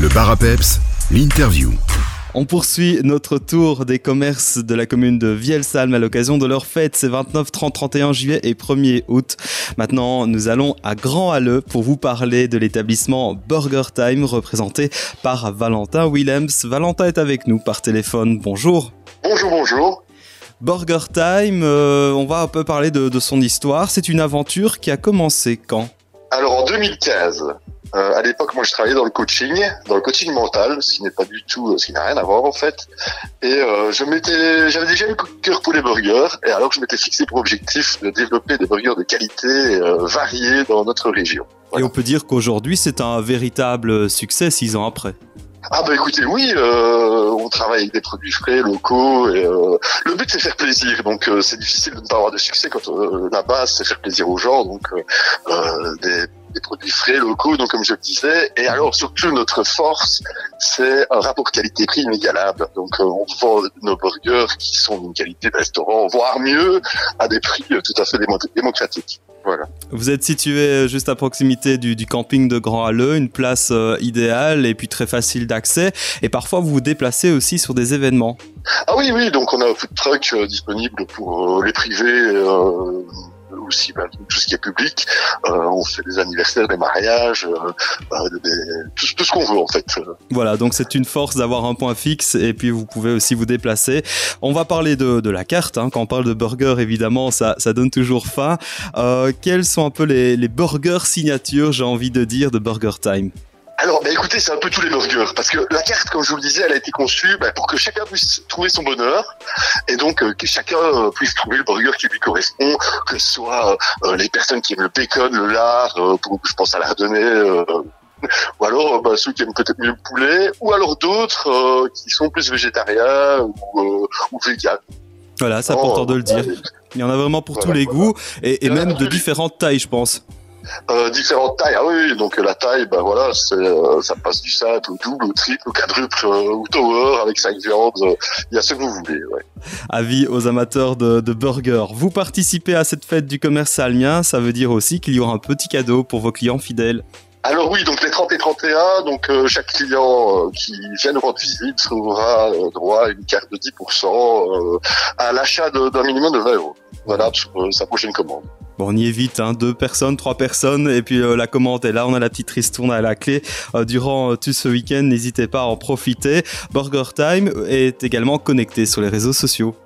Le bar à peps, l'interview. On poursuit notre tour des commerces de la commune de Vielsalm à l'occasion de leur fête, c'est 29, 30, 31 juillet et 1er août. Maintenant, nous allons à Grand Halleux pour vous parler de l'établissement Burger Time représenté par Valentin Willems. Valentin est avec nous par téléphone. Bonjour. Bonjour, bonjour. Burger Time, euh, on va un peu parler de, de son histoire. C'est une aventure qui a commencé quand? Alors en 2015, euh, à l'époque, moi, je travaillais dans le coaching, dans le coaching mental, ce qui n'est pas du tout, ce qui n'a rien à voir en fait. Et euh, je m'étais, j'avais déjà eu de cœur pour les burgers, et alors je m'étais fixé pour objectif de développer des burgers de qualité euh, variés dans notre région. Et on peut dire qu'aujourd'hui, c'est un véritable succès six ans après. Ah bah écoutez, oui, euh, travaille avec des produits frais, locaux. Et, euh, le but c'est faire plaisir, donc euh, c'est difficile de ne pas avoir de succès quand euh, la base c'est faire plaisir aux gens, donc euh, des, des, produits frais, locaux, donc comme je le disais. Et alors surtout notre force, c'est un rapport qualité-prix inégalable. Donc on vend nos burgers qui sont d'une qualité de restaurant, voire mieux, à des prix tout à fait démocratiques. Voilà. Vous êtes situé juste à proximité du, du camping de Grand Halleux, une place euh, idéale et puis très facile d'accès. Et parfois, vous vous déplacez aussi sur des événements. Ah oui, oui, donc on a un food truck euh, disponible pour euh, les privés ben, tout ce qui est public. Euh, on fait des anniversaires, des mariages, euh, des, tout, ce qu'on veut en fait. Voilà, donc c'est une force d'avoir un point fixe et puis vous pouvez aussi vous déplacer. On va parler de, de la carte. Hein. Quand on parle de burger, évidemment, ça, ça donne toujours faim. Euh, quels sont un peu les, les burgers signatures, j'ai envie de dire, de Burger Time? Alors, bah, écoutez, c'est un peu tous les burgers, parce que la carte, comme je vous le disais, elle a été conçue bah, pour que chacun puisse trouver son bonheur, et donc euh, que chacun euh, puisse trouver le burger qui lui correspond, que ce soit euh, les personnes qui aiment le bacon, le lard, pour, je pense à l'ardennais, ou alors bah, ceux qui aiment peut-être mieux le poulet, ou alors d'autres qui sont plus végétariens ou, ou. Voilà, c'est important oh, de le dire. Il y en a vraiment pour tous les voilà. goûts, et, et même de différentes tailles, je pense. Euh, différentes tailles. Ah oui, donc la taille, ben voilà, c'est, euh, ça passe du simple au double, au triple, au quadruple, euh, au tower avec cinq viandes. Il y a ce que vous voulez. Ouais. Avis aux amateurs de, de burgers. Vous participez à cette fête du commerce salmien, ça veut dire aussi qu'il y aura un petit cadeau pour vos clients fidèles. Alors oui, donc les 30 et 31, donc euh, chaque client euh, qui vient nous rendre visite trouvera euh, droit à une carte de 10% à l'achat d'un minimum de 20 euros. Voilà pour sa prochaine commande. Bon, on y est vite, hein, deux personnes, trois personnes, et puis euh, la commande est là, on a la petite ristourne à la clé. Euh, durant tout ce week-end, n'hésitez pas à en profiter. Burger Time est également connecté sur les réseaux sociaux.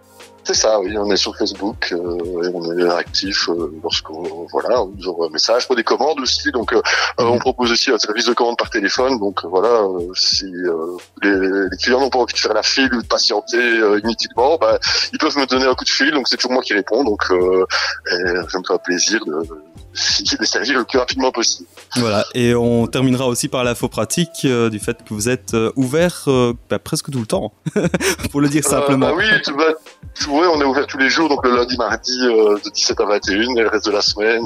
C'est ça, oui, on est sur Facebook euh, et on est actif euh, lorsqu'on voilà, on nous envoie un message pour des commandes aussi. Donc, euh, mmh. on propose aussi un service de commande par téléphone. Donc voilà, si les, les, clients n'ont pas envie de faire la file ou de patienter inutilement, bah, ils peuvent me donner un coup de fil. Donc c'est toujours moi qui réponds. Donc, et ça me fait plaisir de de servir le plus rapidement possible. Voilà, et on terminera aussi par l'info pratique euh, du fait que vous êtes euh, ouvert euh, bah, presque tout le temps, pour le dire simplement. Bah oui, tout, bah, ouais, on est ouvert tous les jours, donc le lundi, mardi de 17 à 21, et le reste de la semaine,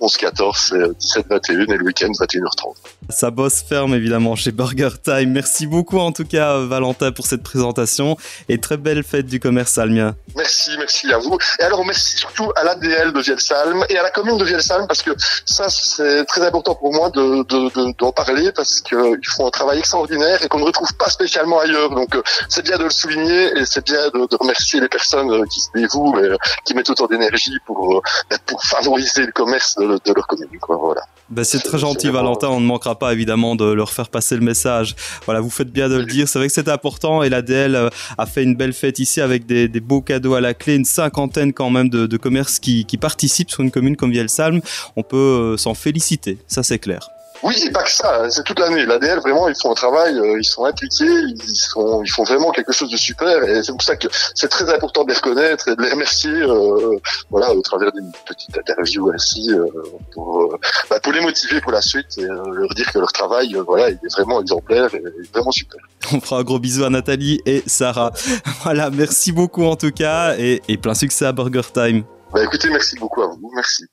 11-14, c'est 17-21, et le week-end, 21h30. Ça bosse ferme évidemment chez Burger Time. Merci beaucoup en tout cas Valentin pour cette présentation et très belle fête du commerce salmien. Merci, merci à vous. Et alors merci surtout à l'ADL de Vielsalm et à la commune de Vielsalm parce que ça c'est très important pour moi de, de, de, d'en parler parce qu'ils font un travail extraordinaire et qu'on ne retrouve pas spécialement ailleurs. Donc c'est bien de le souligner et c'est bien de, remercier les personnes qui se dévouent et qui mettent autant d'énergie pour, pour favoriser le commerce de, leur commune. Voilà. Ben c'est très gentil Valentin, on ne manquera pas évidemment de leur faire passer le message. Voilà, vous faites bien de le dire. C'est vrai que c'est important et l'ADL a fait une belle fête ici avec des, des, beaux cadeaux à la clé, une cinquantaine quand même de, de commerces qui, qui, participent sur une commune comme Vielsalm. On peut euh, s'en féliciter, ça c'est clair. Oui, pas que ça, c'est toute l'année. L'ADL, vraiment, ils font un travail, euh, ils sont impliqués, ils, sont, ils font vraiment quelque chose de super. Et c'est pour ça que c'est très important de les reconnaître et de les remercier, euh, voilà, au travers d'une petite interview ainsi, euh, pour, euh, bah, pour les motiver pour la suite et euh, leur dire que leur travail, voilà, il est vraiment exemplaire et vraiment super. On fera un gros bisou à Nathalie et Sarah. Voilà, merci beaucoup en tout cas et, et plein succès à Burger Time. Bah écoutez, merci beaucoup à vous, merci.